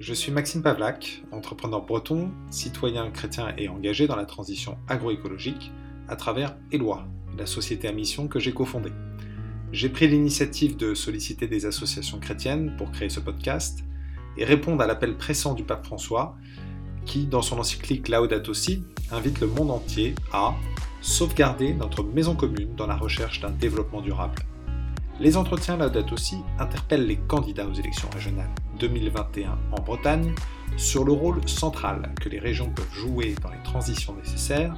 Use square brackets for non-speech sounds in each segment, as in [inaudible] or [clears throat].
Je suis Maxime Pavlak, entrepreneur breton, citoyen chrétien et engagé dans la transition agroécologique à travers Eloi, la société à mission que j'ai cofondée. J'ai pris l'initiative de solliciter des associations chrétiennes pour créer ce podcast et répondre à l'appel pressant du pape François qui, dans son encyclique Laudato Si, invite le monde entier à sauvegarder notre maison commune dans la recherche d'un développement durable. Les entretiens Laudato Si interpellent les candidats aux élections régionales 2021 en Bretagne sur le rôle central que les régions peuvent jouer dans les transitions nécessaires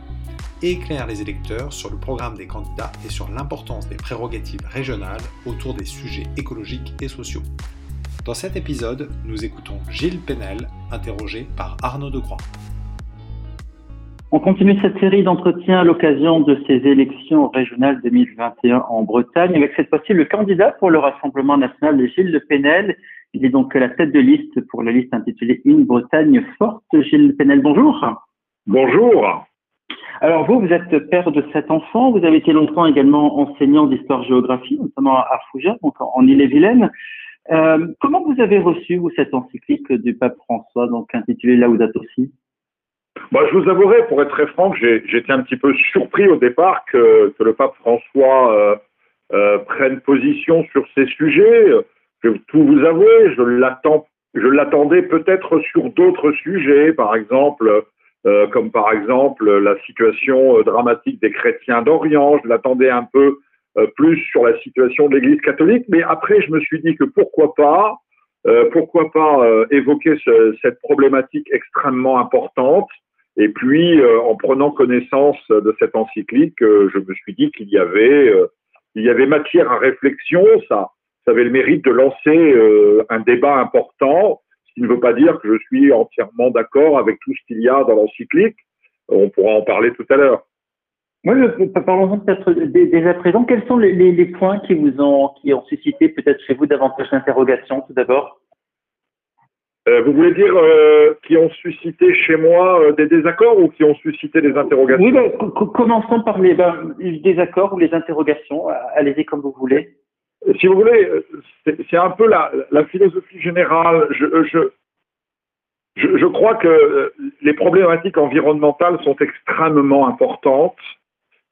et éclairent les électeurs sur le programme des candidats et sur l'importance des prérogatives régionales autour des sujets écologiques et sociaux. Dans cet épisode, nous écoutons Gilles Penel, interrogé par Arnaud Degroix. On continue cette série d'entretiens à l'occasion de ces élections régionales 2021 en Bretagne, avec cette fois-ci le candidat pour le Rassemblement national, Gilles Le Penel. Il est donc la tête de liste pour la liste intitulée Une Bretagne forte. Gilles Penel, bonjour. Bonjour. Alors vous, vous êtes père de sept enfants. Vous avez été longtemps également enseignant d'histoire-géographie, notamment à Fougères, donc en Ille-et-Vilaine. Euh, comment vous avez reçu vous cette encyclique du pape François, donc intitulée Laudato Si? Bah, je vous avouerai, pour être très franc, j'étais un petit peu surpris au départ que, que le pape François euh, euh, prenne position sur ces sujets. Je vais tout vous avouer, je l'attendais peut-être sur d'autres sujets, par exemple, euh, comme par exemple la situation euh, dramatique des chrétiens d'Orient. Je l'attendais un peu euh, plus sur la situation de l'Église catholique, mais après je me suis dit que pourquoi pas, pourquoi pas évoquer ce, cette problématique extrêmement importante et puis, en prenant connaissance de cette encyclique, je me suis dit qu'il y avait, y avait matière à réflexion. Ça, ça avait le mérite de lancer un débat important. Ce qui ne veut pas dire que je suis entièrement d'accord avec tout ce qu'il y a dans l'encyclique. On pourra en parler tout à l'heure. Oui, parlons peut-être dès à présent. Quels sont les, les, les, points qui vous ont, qui ont suscité peut-être chez vous davantage d'interrogations tout d'abord? Euh, vous voulez dire euh, qui ont suscité chez moi euh, des désaccords ou qui ont suscité des interrogations? Oui, ben, commençons par les, ben, les, désaccords ou les interrogations. Allez-y comme vous voulez. Si vous voulez, c'est un peu la, la, philosophie générale. Je, je, je, je, crois que les problématiques environnementales sont extrêmement importantes,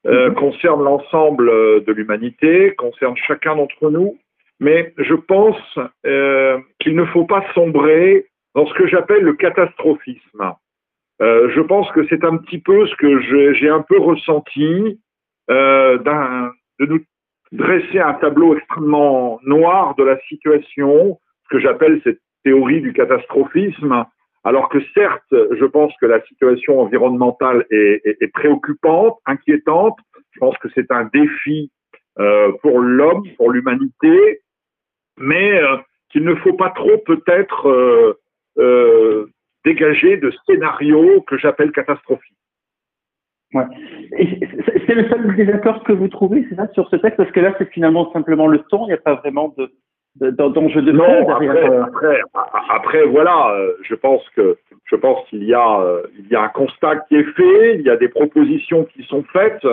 euh, mhm. concernent l'ensemble de l'humanité, concernent chacun d'entre nous mais je pense euh, qu'il ne faut pas sombrer dans ce que j'appelle le catastrophisme. Euh, je pense que c'est un petit peu ce que j'ai un peu ressenti euh, de nous dresser un tableau extrêmement noir de la situation, ce que j'appelle cette théorie du catastrophisme, alors que certes, je pense que la situation environnementale est, préoccupante, inquiétante, je pense que c'est un défi euh, pour l'homme, pour l'humanité, mais euh, qu'il ne faut pas trop peut-être euh, dégager de scénarios que j'appelle catastrophiques. Ouais. C'est le seul désaccord que vous trouvez, c'est ça, sur ce texte, parce que là, c'est finalement simplement le ton, il n'y a pas vraiment de d'enjeu de, de non, après, après, après, voilà, je pense que je pense qu'il y a il y a un constat qui est fait, il y a des propositions qui sont faites.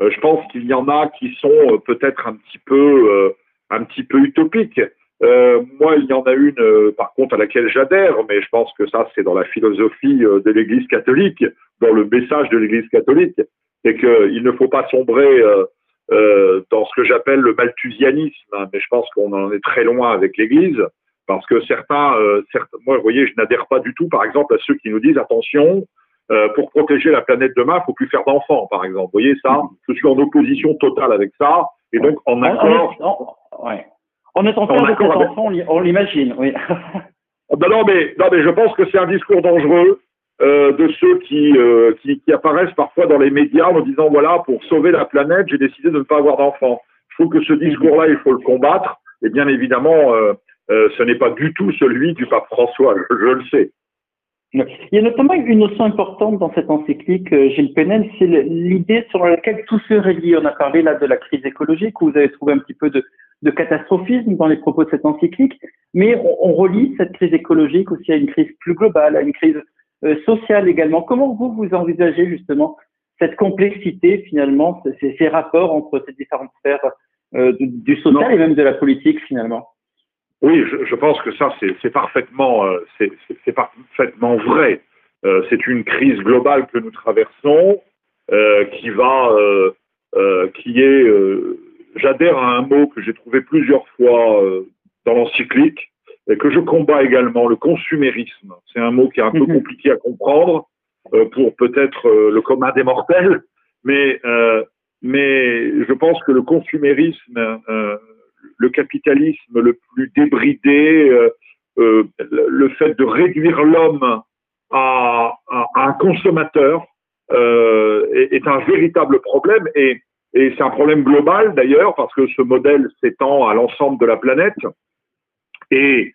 je pense qu'il y en a qui sont peut-être un petit peu un petit peu utopique. Euh, moi, il y en a une, euh, par contre, à laquelle j'adhère, mais je pense que ça, c'est dans la philosophie euh, de l'Église catholique, dans le message de l'Église catholique, c'est qu'il ne faut pas sombrer dans ce que j'appelle le malthusianisme, mais je pense qu'on en est très loin avec l'Église, parce que certains, certains, moi, vous voyez, je n'adhère pas du tout, par exemple, à ceux qui nous disent attention, pour protéger la planète demain, il faut plus faire d'enfants, par exemple. Vous voyez ça? Je suis en opposition totale avec ça, et donc en accord. Ouais. En étant père de enfants, on l'imagine, oui. Ah ben non, mais, non, mais je pense que c'est un discours dangereux euh, de ceux qui, euh, qui, qui, apparaissent parfois dans les médias en disant voilà, pour sauver la planète, j'ai décidé de ne pas avoir d'enfants. Je trouve que ce discours-là, il faut le combattre. Et bien évidemment, euh, ce n'est pas du tout celui du pape François, je, [laughs] je le sais. Il y a notamment une notion importante dans cette encyclique, Gilles Penel, c'est l'idée sur laquelle tout se relie. On a parlé là de la crise écologique, où vous avez trouvé un petit peu de, de catastrophisme dans les propos de cette encyclique, mais on, on, relie cette crise écologique aussi à une crise plus globale, à une crise euh, sociale également. Comment vous, vous envisagez justement cette complexité finalement, ces, ces rapports entre ces différentes sphères euh, du, du, social et même de la politique finalement? Oui, je, pense que ça, c'est parfaitement, euh, c'est parfaitement vrai. C'est une crise globale que nous traversons, qui va, qui est, j'adhère à un mot que j'ai trouvé plusieurs fois dans l'encyclique et que je combats également, le consumérisme. C'est un mot qui est un peu mhm. compliqué à comprendre pour peut-être le commun des mortels, mais mais je pense que le consumérisme le capitalisme le plus débridé, euh, euh, le fait de réduire l'homme à, un consommateur euh, est, un véritable problème et, c'est un problème global d'ailleurs parce que ce modèle s'étend à l'ensemble de la planète et,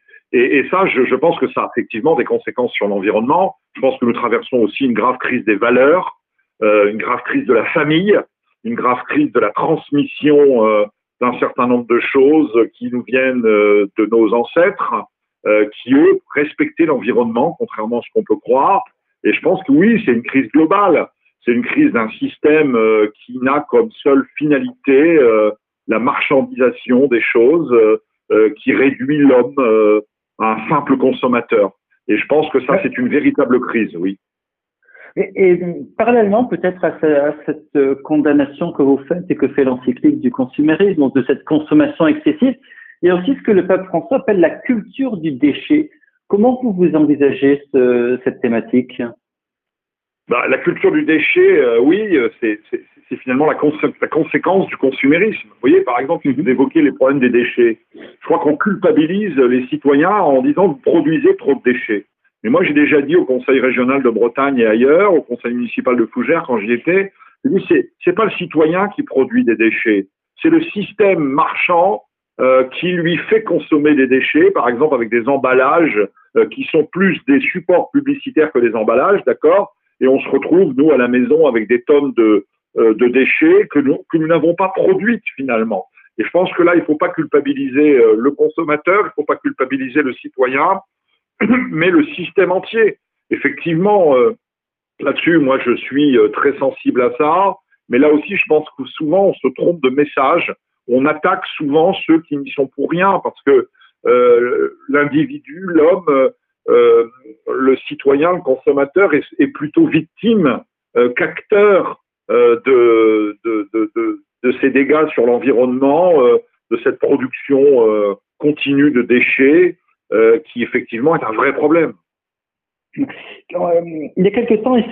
ça, je, pense que ça a effectivement des conséquences sur l'environnement. Je pense que nous traversons aussi une grave crise des valeurs, une grave crise de la famille, une grave crise de la transmission d'un certain nombre de choses qui nous viennent euh, de nos ancêtres, euh, qui eux respectaient l'environnement, contrairement à ce qu'on peut croire. Et je pense que oui, c'est une crise globale. C'est une crise d'un système euh, qui n'a comme seule finalité la marchandisation des choses, qui réduit l'homme à un simple consommateur. Et je pense que ça, c'est une véritable crise, oui. Et, parallèlement, peut-être à, cette euh, condamnation que vous faites et que fait l'encyclique du consumérisme, donc de cette consommation excessive, il y a aussi ce que le pape François appelle la culture du déchet. Comment vous vous envisagez cette thématique? Bah, La culture du déchet, euh, oui, euh, c'est finalement la, conséquence du consumérisme. Vous voyez, par exemple, vous mhm. évoquez les problèmes des déchets. Je crois qu'on culpabilise les citoyens en disant vous produisez trop de déchets. Mais moi, j'ai déjà dit au Conseil régional de Bretagne et ailleurs, au Conseil municipal de Fougères quand j'y étais, c'est c'est pas le citoyen qui produit des déchets, c'est le système marchand euh, qui lui fait consommer des déchets, par exemple avec des emballages euh, qui sont plus des supports publicitaires que des emballages, d'accord? Et on se retrouve nous à la maison avec des tonnes de euh, de déchets que nous que nous n'avons pas produites finalement. Et je pense que là, il ne faut pas culpabiliser le consommateur, il ne faut pas culpabiliser le citoyen, [clears throat] mais le système entier. Effectivement, euh, là-dessus, moi, je suis euh, très sensible à ça. Mais là aussi, je pense que souvent, on se trompe de message. On attaque souvent ceux qui n'y sont pour rien parce que euh, l'individu, l'homme, le citoyen, le consommateur est, plutôt victime qu'acteur de, de, ces dégâts sur l'environnement, de cette production continue de déchets, euh, qui effectivement est un vrai problème. Euh, il y a quelques temps, ils,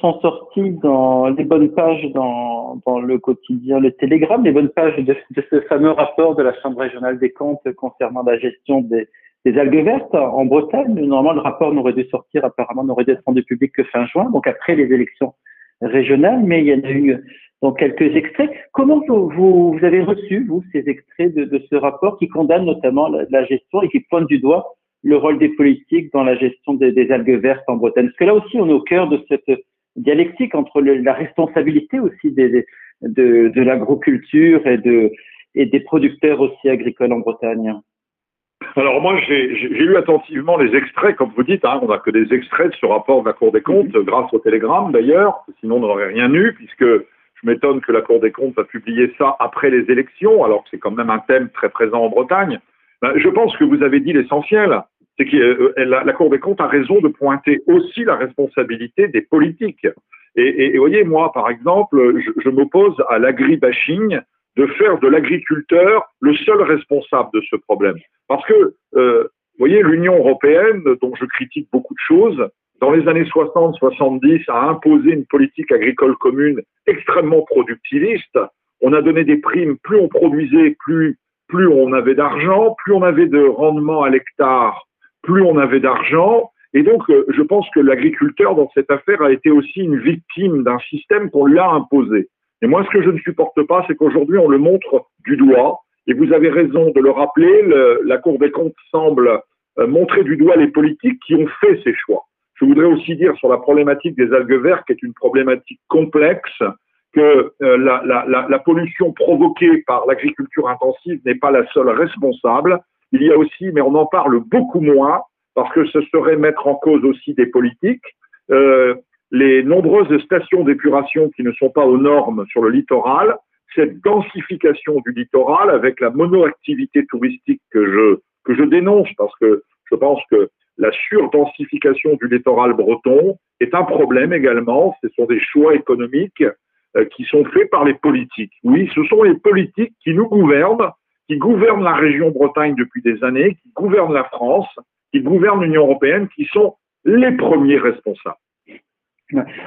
sont, sortis dans les bonnes pages dans, dans le quotidien Le Télégramme, les bonnes pages de, de, ce fameux rapport de la Chambre régionale des comptes concernant la gestion des, des algues vertes en Bretagne. Normalement, le rapport n'aurait dû sortir, apparemment, n'aurait dû être rendu public que fin juin, donc après les élections régionales, mais il y en a eu donc quelques extraits. Comment vous, vous, avez reçu, vous, ces extraits de, de, ce rapport qui condamne notamment la, gestion et qui pointe du doigt le rôle des politiques dans la gestion des, algues vertes en Bretagne? Parce que là aussi, on est au cœur de cette dialectique entre la responsabilité aussi des, de, de l'agriculture et, de, et des producteurs aussi agricoles en Bretagne. Alors moi, j'ai lu attentivement les extraits, comme vous dites, hein, on n'a que des extraits de ce rapport de la Cour des comptes, mhm. grâce au télégramme d'ailleurs, sinon on n'aurait rien eu, puisque je m'étonne que la Cour des comptes a publié ça après les élections, alors que c'est quand même un thème très présent en Bretagne. Ben, je pense que vous avez dit l'essentiel, c'est que euh, la, Cour des comptes a raison de pointer aussi la responsabilité des politiques. Et, voyez, moi, par exemple, je, je m'oppose à l'agribashing de faire de l'agriculteur le seul responsable de ce problème. Parce que, euh, voyez, l'Union européenne, dont je critique beaucoup de choses, dans les années 60-70, a imposé une politique agricole commune extrêmement productiviste. On a donné des primes, plus on produisait, plus, plus on avait d'argent, plus on avait de rendement à l'hectare, plus on avait d'argent. Et donc, euh, je pense que l'agriculteur, dans cette affaire, a été aussi une victime d'un système qu'on lui a imposé. Et moi, ce que je ne supporte pas, c'est qu'aujourd'hui, on le montre du doigt. Et vous avez raison de le rappeler, le, la Cour des comptes semble euh, montrer du doigt les politiques qui ont fait ces choix. Je voudrais aussi dire sur la problématique des algues vertes, qui est une problématique complexe, que euh, la, la, la, pollution provoquée par l'agriculture intensive n'est pas la seule responsable. Il y a aussi, mais on en parle beaucoup moins, parce que ce serait mettre en cause aussi des politiques, euh, les nombreuses stations d'épuration qui ne sont pas aux normes sur le littoral, cette densification du littoral avec la monoactivité touristique que je dénonce parce que je pense que la surdensification du littoral breton est un problème également. Ce sont des choix économiques euh, qui sont faits par les politiques. Oui, ce sont les politiques qui nous gouvernent, qui gouvernent la région Bretagne depuis des années, qui gouvernent la France, qui gouvernent l'Union européenne, qui sont les premiers responsables.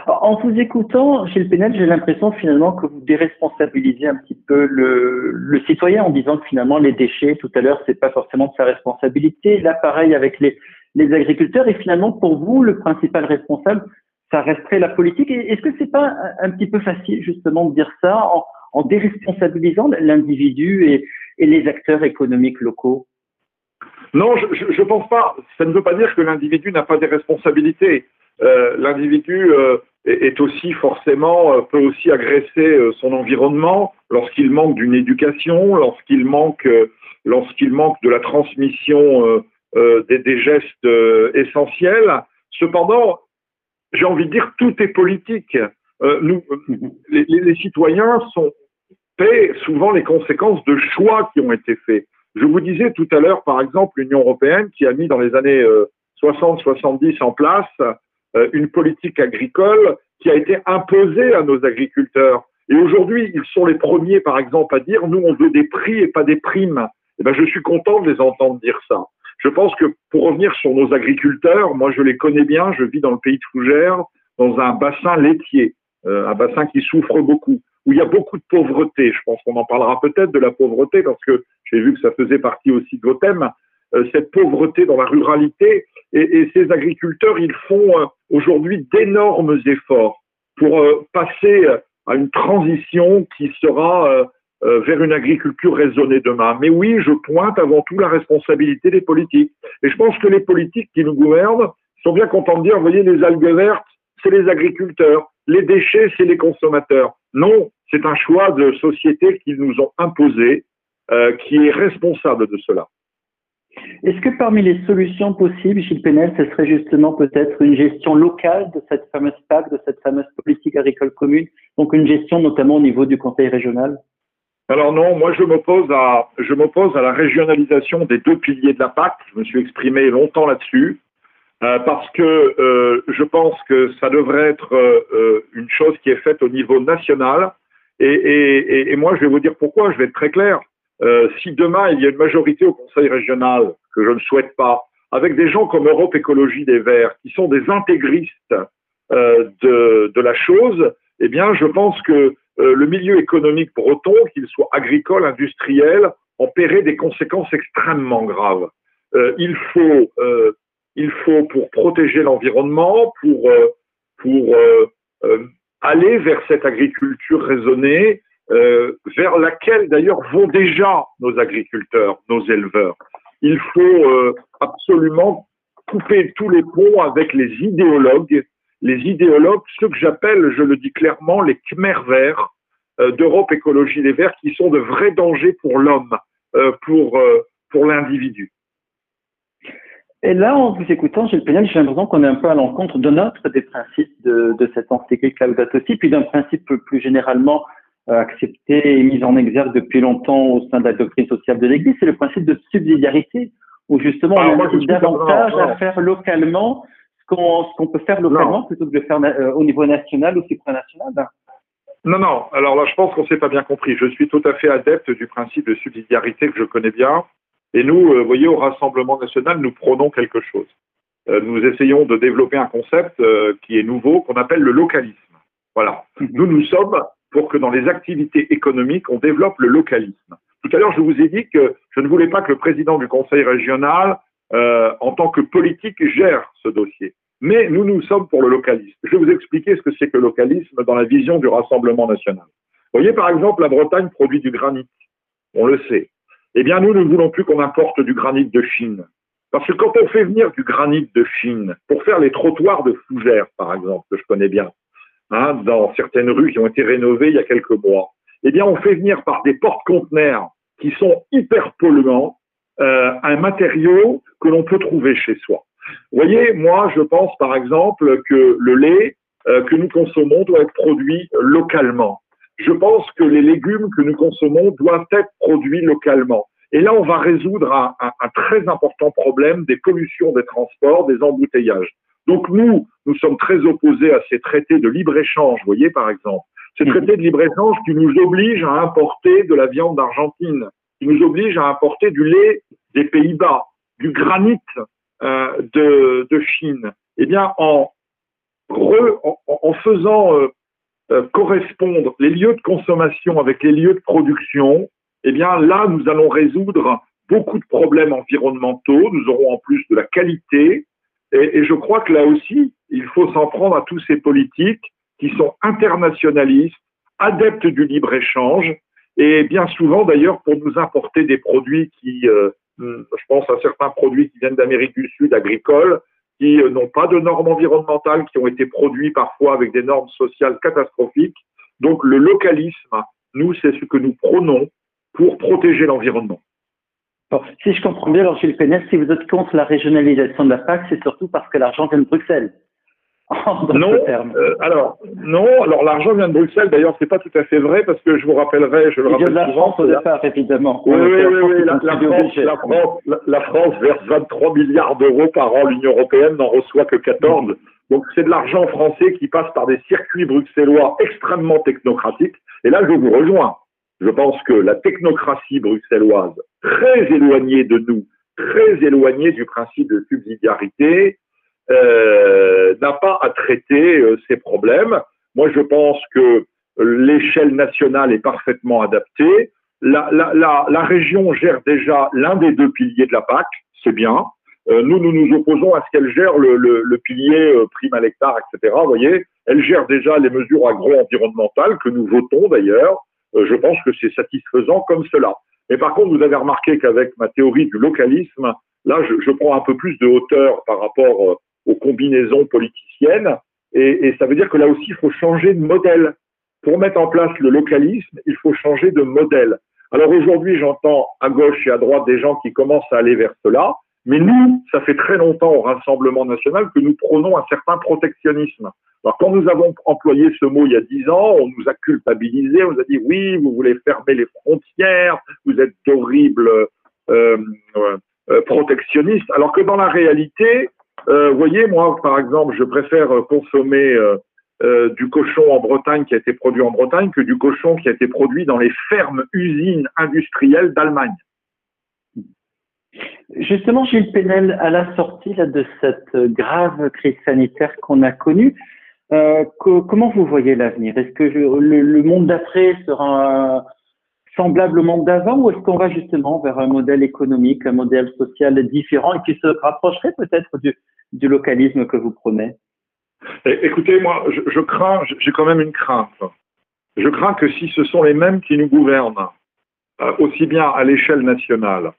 En vous écoutant, Gilles Pénel, j'ai l'impression finalement que vous déresponsabilisez un petit peu le, citoyen en disant que finalement les déchets, tout à l'heure, c'est pas forcément de sa responsabilité. Là, pareil avec les, agriculteurs. Et finalement, pour vous, le principal responsable, ça resterait la politique. Est-ce que c'est pas un, petit peu facile justement de dire ça en, en déresponsabilisant l'individu et, et les acteurs économiques locaux? Non, je ne pense pas. Ça ne veut pas dire que l'individu n'a pas des responsabilités. Euh, l'individu euh, est, aussi forcément euh, peut aussi agresser son environnement lorsqu'il manque d'une éducation, lorsqu'il manque de la transmission des, gestes essentiels. Cependant, j'ai envie de dire tout est politique. les, citoyens sont paient souvent les conséquences de choix qui ont été faits. Je vous disais tout à l'heure, par exemple, l'Union européenne qui a mis dans les années 60-70 en place une politique agricole qui a été imposée à nos agriculteurs. Et aujourd'hui, ils sont les premiers, par exemple, à dire nous, on veut des prix et pas des primes. Eh ben, je suis content de les entendre dire ça. Je pense que pour revenir sur nos agriculteurs, moi, je les connais bien. Je vis dans le pays de Fougères, dans un bassin laitier, euh, un bassin qui souffre beaucoup, où il y a beaucoup de pauvreté. Je pense qu'on en parlera peut-être de la pauvreté parce que j'ai vu que ça faisait partie aussi de vos thèmes. Euh, cette pauvreté dans la ruralité. Et, ces agriculteurs, ils font euh, aujourd'hui d'énormes efforts pour euh, passer à une transition qui sera vers une agriculture raisonnée demain. Mais oui, je pointe avant tout la responsabilité des politiques. Et je pense que les politiques qui nous gouvernent sont bien contents de dire, vous voyez, les algues vertes, c'est les agriculteurs, les déchets, c'est les consommateurs. Non, c'est un choix de société qu'ils nous ont imposé, qui est responsable de cela. Est-ce que parmi les solutions possibles, Gilles Penel, ce serait justement peut-être une gestion locale de cette fameuse PAC, de cette fameuse politique agricole commune, donc une gestion notamment au niveau du Conseil régional? Alors non, moi je m'oppose à la régionalisation des deux piliers de la PAC. Je me suis exprimé longtemps là-dessus euh, parce que euh, je pense que ça devrait être euh, une chose qui est faite au niveau national. Et, moi je vais vous dire pourquoi. Je vais être très clair. Euh, si demain il y a une majorité au Conseil régional, que je ne souhaite pas, avec des gens comme Europe Écologie des Verts, qui sont des intégristes euh, de, la chose, eh bien, je pense que euh, le milieu économique breton, qu'il soit agricole, industriel, en paierait des conséquences extrêmement graves. Il faut, il faut pour protéger l'environnement, pour, pour aller vers cette agriculture raisonnée, euh, vers laquelle d'ailleurs vont déjà nos agriculteurs, nos éleveurs. Il faut euh, absolument couper tous les ponts avec les idéologues, les idéologues, ceux que j'appelle, je le dis clairement, les Khmer verts euh, d'Europe Écologie Les Verts, qui sont de vrais dangers pour l'homme, pour, l'individu. Et là, en vous écoutant, Gilles Pénal, j'ai l'impression qu'on est un peu à l'encontre de notre des principes de, de cette encyclique Laudato aussi, puis d'un principe plus généralement euh, accepté et mis en exergue depuis longtemps au sein de la doctrine sociale de l'Église, c'est le principe de subsidiarité, où justement on ah, invite davantage à faire localement ce qu'on peut faire localement plutôt que de faire euh, au niveau national ou supranational. Non, non. Alors là, je pense qu'on s'est pas bien compris. Je suis tout à fait adepte du principe de subsidiarité que je connais bien. Et nous, euh, vous voyez, au Rassemblement national, nous prônons quelque chose. nous essayons de développer un concept qui est nouveau, qu'on appelle le localisme. Voilà. Mhm. Nous, nous sommes pour que dans les activités économiques, on développe le localisme. Tout à l'heure, je vous ai dit que je ne voulais pas que le président du conseil régional, euh, en tant que politique, gère ce dossier. Mais nous, nous sommes pour le localisme. Je vais vous expliquer ce que c'est que le localisme dans la vision du Rassemblement national. Vous voyez, par exemple, la Bretagne produit du granit. On le sait. Eh bien, nous, nous ne voulons plus qu'on importe du granit de Chine. Parce que quand on fait venir du granit de Chine pour faire les trottoirs de Fougères, par exemple, que je connais bien, Hein, dans certaines rues qui ont été rénovées il y a quelques mois, eh bien, on fait venir par des porte-conteneurs qui sont hyper polluants euh, un matériau que l'on peut trouver chez soi. Vous voyez, moi, je pense par exemple que le lait euh, que nous consommons doit être produit localement. Je pense que les légumes que nous consommons doivent être produits localement. Et là, on va résoudre un, très important problème des pollutions des transports, des embouteillages. Donc nous, nous sommes très opposés à ces traités de libre-échange, vous voyez par exemple. Ces traités de libre-échange qui nous obligent à importer de la viande d'Argentine, qui nous obligent à importer du lait des Pays-Bas, du granit euh, de, de, Chine. Eh bien, en, en, en, faisant euh, euh, correspondre les lieux de consommation avec les lieux de production, eh bien là, nous allons résoudre beaucoup de problèmes environnementaux. Nous aurons en plus de la qualité. Et, je crois que là aussi, il faut s'en prendre à tous ces politiques qui sont internationalistes, adeptes du libre-échange, et bien souvent d'ailleurs pour nous importer des produits qui, euh, je pense à certains produits qui viennent d'Amérique du Sud, agricoles, qui euh, n'ont pas de normes environnementales, qui ont été produits parfois avec des normes sociales catastrophiques. Donc le localisme, nous, c'est ce que nous prônons pour protéger l'environnement. Si je comprends bien, alors Gilles Pénès, si vous êtes contre la régionalisation de la PAC, c'est surtout parce que l'argent vient de Bruxelles. [laughs] non, euh, alors non, alors l'argent vient de Bruxelles. D'ailleurs, c'est pas tout à fait vrai parce que je vous rappellerai, je le rappelle de la France au départ, évidemment. Oui, oui, oui, La, France, la, France, la, France, verse 23 milliards d'euros par an. L'Union européenne n'en reçoit que 14. Donc c'est de l'argent français qui passe par des circuits bruxellois extrêmement technocratiques. Et là, je vous rejoins. Je pense que la technocratie bruxelloise, très éloignée de nous, très éloignée du principe de subsidiarité, euh, n'a pas à traiter euh, ces problèmes. Moi, je pense que l'échelle nationale est parfaitement adaptée. La, région gère déjà l'un des deux piliers de la PAC, c'est bien. Euh, nous, nous nous opposons à ce qu'elle gère le, le, pilier prime à l'hectare, etc. Vous voyez, elle gère déjà les mesures agro-environnementales que nous votons d'ailleurs. Euh, je pense que c'est satisfaisant comme cela. Mais par contre, vous avez remarqué qu'avec ma théorie du localisme, là, je, prends un peu plus de hauteur par rapport aux combinaisons politiciennes. Et, et, ça veut dire que là aussi, il faut changer de modèle. Pour mettre en place le localisme, il faut changer de modèle. Alors aujourd'hui, j'entends à gauche et à droite des gens qui commencent à aller vers cela. Mais nous, ça fait très longtemps au Rassemblement national que nous prônons un certain protectionnisme. Alors quand nous avons employé ce mot il y a dix ans, on nous a culpabilisé, on nous a dit oui, vous voulez fermer les frontières, vous êtes d'horribles euh, euh, protectionnistes, alors que dans la réalité, euh, voyez, moi, par exemple, je préfère consommer euh, du cochon en Bretagne qui a été produit en Bretagne que du cochon qui a été produit dans les fermes usines industrielles d'Allemagne. Justement, Gilles Penel, à la sortie de cette grave crise sanitaire qu'on a connue, euh, comment vous voyez l'avenir? Est-ce que le, le, monde d'après sera semblable au monde d'avant ou est-ce qu'on va justement vers un modèle économique, un modèle social différent et qui se rapprocherait peut-être du, localisme que vous prenez Écoutez, moi, je, crains, j'ai quand même une crainte. Je crains que si ce sont les mêmes qui nous gouvernent, euh, aussi bien à l'échelle nationale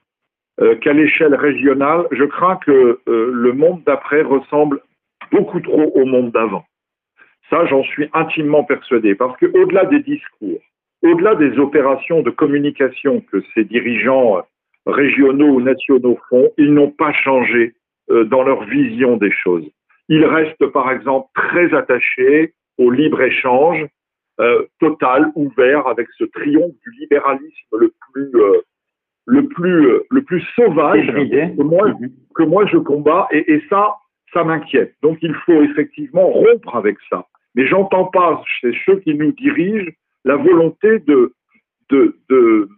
euh, qu'à l'échelle régionale, je crains que le monde d'après ressemble beaucoup trop au monde d'avant. Ça, j'en suis intimement persuadé, parce que au-delà des discours, au-delà des opérations de communication que ces dirigeants régionaux ou nationaux font, ils n'ont pas changé euh, dans leur vision des choses. Ils restent, par exemple, très attachés au libre-échange euh, total, ouvert, avec ce triomphe du libéralisme le plus, euh, le plus, euh, le plus sauvage que moi, mhm. que moi je combats, et, et ça, ça m'inquiète. Donc il faut effectivement rompre avec ça. Mais j'entends pas chez ceux qui nous dirigent la volonté de, de, de,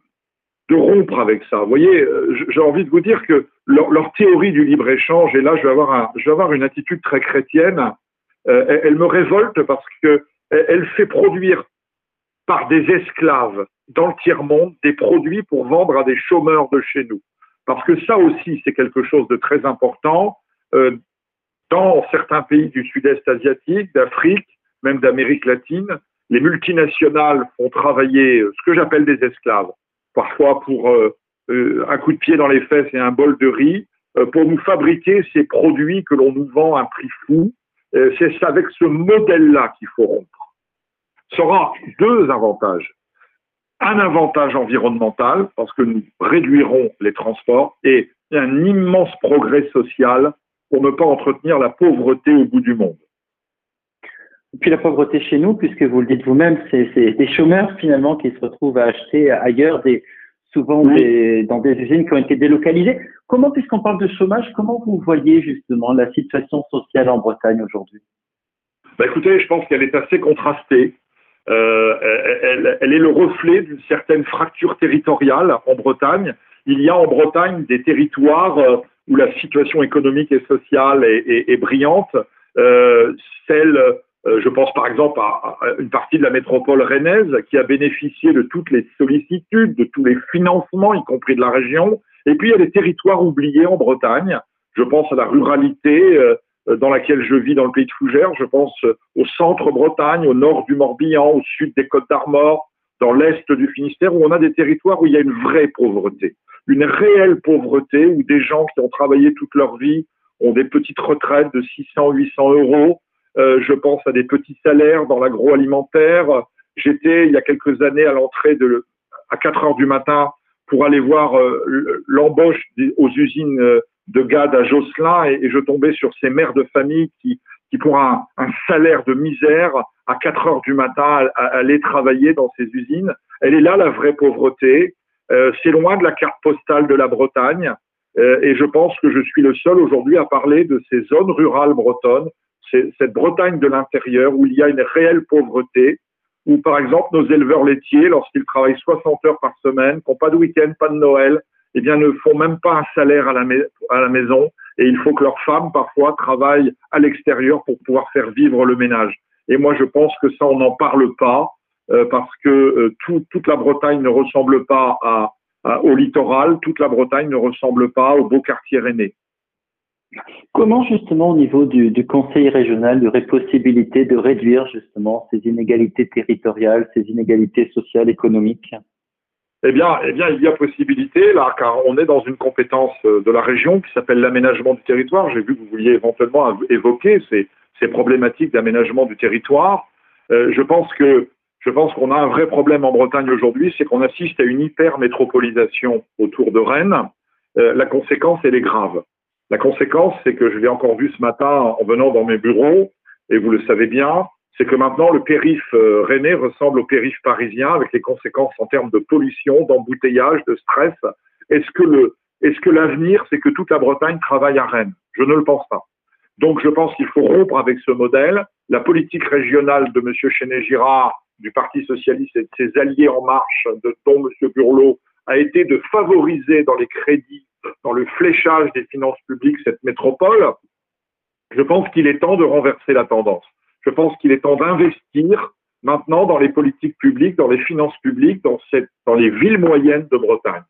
rompre avec ça. Vous voyez, euh, j'ai envie de vous dire que leur, théorie du libre-échange, et là je vais avoir, je vais avoir une attitude très chrétienne, euh, elle, elle, me révolte parce que elle fait produire par des esclaves dans le tiers-monde des produits pour vendre à des chômeurs de chez nous. Parce que ça aussi, c'est quelque chose de très important. Euh, dans certains pays du sud-est asiatique, d'Afrique, même d'Amérique latine, les multinationales font travailler ce que j'appelle des esclaves, parfois pour euh, euh, un coup de pied dans les fesses et un bol de riz, euh, pour nous fabriquer ces produits que l'on nous vend à un prix fou. Euh, c'est avec ce modèle-là qu'il faut rompre. Ça aura deux avantages. Un avantage environnemental, parce que nous réduirons les transports, et un immense progrès social pour ne pas entretenir la pauvreté au bout du monde. Puis la pauvreté chez nous, puisque vous le dites vous-même, c'est des chômeurs finalement qui se retrouvent à acheter ailleurs des souvent dans des usines qui ont été délocalisées. Comment, puisqu'on parle de chômage, comment vous voyez justement la situation sociale en Bretagne aujourd'hui? Bah Écoutez, je pense qu'elle est assez contrastée. Euh, elle, elle, est le reflet d'une certaine fracture territoriale en Bretagne. Il y a en Bretagne des territoires euh, où la situation économique et sociale est, est, est brillante. Euh, celle je pense par exemple à, une partie de la métropole rennaise qui a bénéficié de toutes les sollicitudes, de tous les financements, y compris de la région. Et puis il y a des territoires oubliés en Bretagne. Je pense à la ruralité euh, dans laquelle je vis dans le pays de Fougères. Je pense au centre Bretagne, au nord du Morbihan, au sud des Côtes d'Armor, dans l'est du Finistère, où on a des territoires où il y a une vraie pauvreté, une réelle pauvreté, où des gens qui ont travaillé toute leur vie ont des petites retraites de 600, 800 euros, euh, je pense à des petits salaires dans l'agroalimentaire. J'étais il y a quelques années à l'entrée de à 4 heures du matin pour aller voir euh, l'embauche aux usines euh, de GAD à Josselin et, je tombais sur ces mères de famille qui, qui pour un, salaire de misère, à 4 heures du matin, allaient travailler dans ces usines. Elle est là la vraie pauvreté. Euh, c'est loin de la carte postale de la Bretagne. Euh, et je pense que je suis le seul aujourd'hui à parler de ces zones rurales bretonnes cette Bretagne de l'intérieur où il y a une réelle pauvreté, où par exemple nos éleveurs laitiers, lorsqu'ils travaillent 60 heures par semaine, n'ont pas de week-end, pas de Noël, eh bien ne font même pas un salaire à la, maison et il faut que leurs femmes parfois travaillent à l'extérieur pour pouvoir faire vivre le ménage. Et moi je pense que ça on n'en parle pas euh, parce que euh, tout, toute la Bretagne ne ressemble pas au littoral, toute la Bretagne ne ressemble pas au beau quartier rennais. Comment justement au niveau du, conseil régional, il y aurait possibilité de réduire justement ces inégalités territoriales, ces inégalités sociales, économiques? Eh bien, eh bien, il y a possibilité là, car on est dans une compétence euh, de la région qui s'appelle l'aménagement du territoire. J'ai vu que vous vouliez éventuellement évoquer ces, problématiques d'aménagement du territoire. Euh, je pense qu'on a un vrai problème en Bretagne aujourd'hui, c'est qu'on assiste à une hyper métropolisation autour de Rennes. Euh, la conséquence, elle est grave. La conséquence, c'est que je l'ai encore vu ce matin en venant dans mes bureaux, et vous le savez bien, c'est que maintenant le périph euh, rennais ressemble au périph parisien avec les conséquences en termes de pollution, d'embouteillage, de stress. Est-ce que l'avenir, c'est que toute la Bretagne travaille à Rennes? Je ne le pense pas. Donc je pense qu'il faut rompre avec ce modèle. La politique régionale de M. Chenet-Girard, du Parti socialiste et de ses alliés en marche, dont M. Burlot, a été de favoriser dans les crédits dans le fléchage des finances publiques cette métropole, je pense qu'il est temps de renverser la tendance. Je pense qu'il est temps d'investir maintenant dans les politiques publiques, dans les finances publiques, dans, les villes moyennes de Bretagne.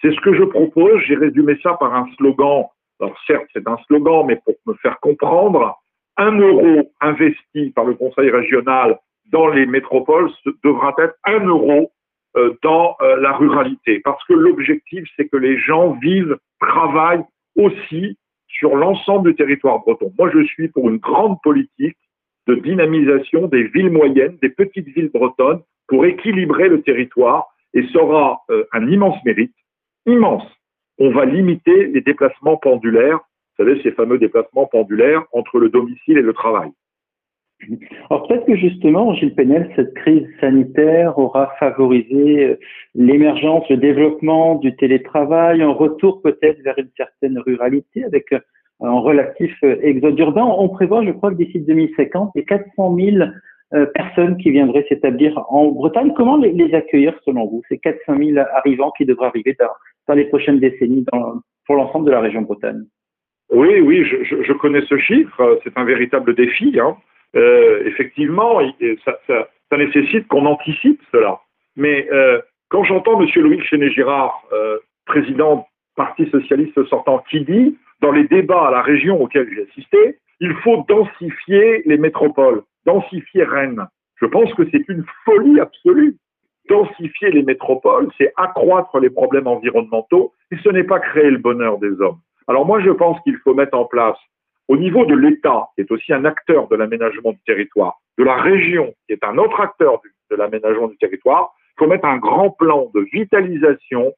C'est ce que je propose. J'ai résumé ça par un slogan. Alors certes, c'est un slogan, mais pour me faire comprendre, un euro investi par le Conseil régional dans les métropoles devra être un euro dans euh, la ruralité. Parce que l'objectif, c'est que les gens vivent, travaillent aussi sur l'ensemble du territoire breton. Moi, je suis pour une grande politique de dynamisation des villes moyennes, des petites villes bretonnes, pour équilibrer le territoire. Et ça aura euh, un immense mérite, immense. On va limiter les déplacements pendulaires, vous savez, ces fameux déplacements pendulaires entre le domicile et le travail. Alors peut-être que justement, Gilles Penel, cette crise sanitaire aura favorisé euh, l'émergence, le développement du télétravail, un retour peut-être vers une certaine ruralité avec euh, un relatif euh, exode urbain. On prévoit, je crois, que d'ici 2050, il y a 400 000 personnes qui viendraient s'établir en Bretagne. Comment les, accueillir selon vous, ces 400 000 arrivants qui devraient arriver dans, les prochaines décennies pour l'ensemble de la région Bretagne? Oui, oui, je, je, connais ce chiffre. C'est un véritable défi. Hein. Euh, effectivement, ça, nécessite qu'on anticipe cela. Mais euh, quand j'entends M. Loïc Chenet-Girard, euh, président Parti socialiste sortant, qui dit, dans les débats à la région auxquels j'ai assisté, il faut densifier les métropoles, densifier Rennes. Je pense que c'est une folie absolue. Densifier les métropoles, c'est accroître les problèmes environnementaux et ce n'est pas créer le bonheur des hommes. Alors moi, je pense qu'il faut mettre en place au niveau de l'État, qui est aussi un acteur de l'aménagement du territoire, de la région, qui est un autre acteur de l'aménagement du territoire, il faut mettre un grand plan de vitalisation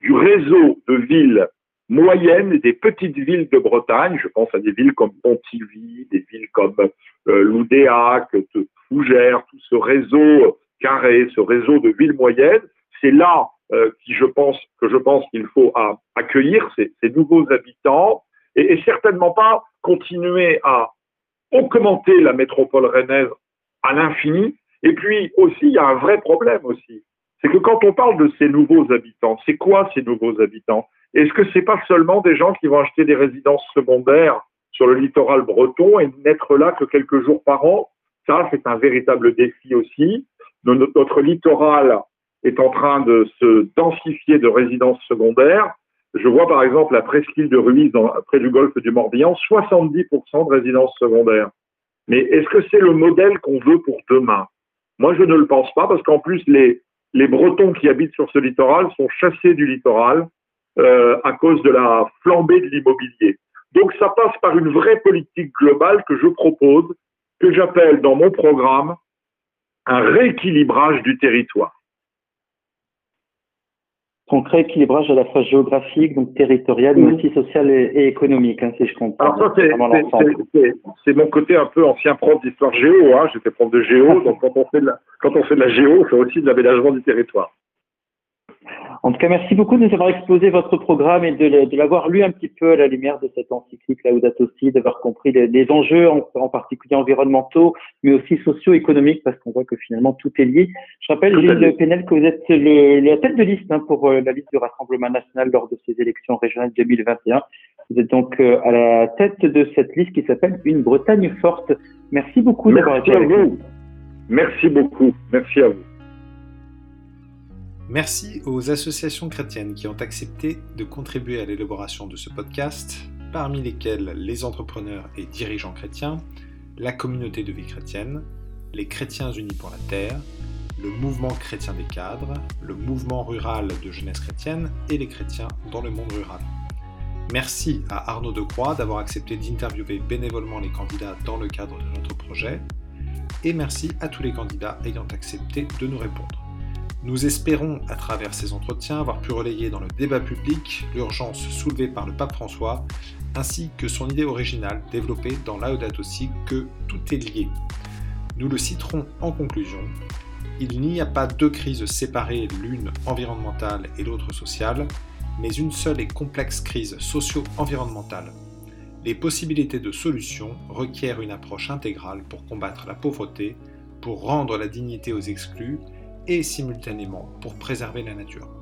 du réseau de villes moyennes et des petites villes de Bretagne. Je pense à des villes comme Pontivy, des villes comme euh, Loudéac, Fougères, tout ce réseau carré, ce réseau de villes moyennes. C'est là euh, que je pense qu'il faut accueillir ces, nouveaux habitants et, certainement pas continuer à augmenter la métropole rennaise à l'infini. Et puis aussi, il y a un vrai problème aussi, c'est que quand on parle de ces nouveaux habitants, c'est quoi ces nouveaux habitants? Est-ce que c'est pas seulement des gens qui vont acheter des résidences secondaires sur le littoral breton et n'être là que quelques jours par an? Ça, c'est un véritable défi aussi. Notre littoral est en train de se densifier de résidences secondaires. Je vois par exemple la presqu'île de Ruiz, près du golfe du Morbihan, 70% de résidences secondaires. Mais est-ce que c'est le modèle qu'on veut pour demain? Moi, je ne le pense pas, parce qu'en plus, les, Bretons qui habitent sur ce littoral sont chassés du littoral euh, à cause de la flambée de l'immobilier. Donc ça passe par une vraie politique globale que je propose, que j'appelle dans mon programme un rééquilibrage du territoire concret équilibrage à la fois géographique, donc territorial, mais aussi social et, économique, hein, si je comprends. Alors ça, c'est mon côté un peu ancien prof d'histoire géo. Hein. J'étais prof de géo, [laughs] donc quand on fait de la, quand on fait de la géo, on fait aussi de l'aménagement du territoire. En tout cas, merci beaucoup de nous avoir exposé votre programme et de, l'avoir lu un petit peu à la lumière de cette encyclique Laudato aussi, d'avoir compris les, enjeux en, particulier environnementaux, mais aussi socio-économiques, parce qu'on voit que finalement tout est lié. Je rappelle, Gilles Penel, que vous êtes le, la tête de liste hein, pour euh, la liste du Rassemblement national lors de ces élections régionales 2021. Vous êtes donc euh, à la tête de cette liste qui s'appelle Une Bretagne forte. Merci beaucoup d'avoir été avec nous. Merci beaucoup. Merci à vous. Merci aux associations chrétiennes qui ont accepté de contribuer à l'élaboration de ce podcast, parmi lesquelles les entrepreneurs et dirigeants chrétiens, la communauté de vie chrétienne, les chrétiens unis pour la terre, le mouvement chrétien des cadres, le mouvement rural de jeunesse chrétienne et les chrétiens dans le monde rural. Merci à Arnaud Decroix d'avoir accepté d'interviewer bénévolement les candidats dans le cadre de notre projet. Et merci à tous les candidats ayant accepté de nous répondre. Nous espérons, à travers ces entretiens, avoir pu relayer dans le débat public l'urgence soulevée par le pape François, ainsi que son idée originale développée dans Laudato Si que tout est lié. Nous le citerons en conclusion. Il n'y a pas deux crises séparées, l'une environnementale et l'autre sociale, mais une seule et complexe crise socio-environnementale. Les possibilités de solution requièrent une approche intégrale pour combattre la pauvreté, pour rendre la dignité aux exclus et simultanément pour préserver la nature.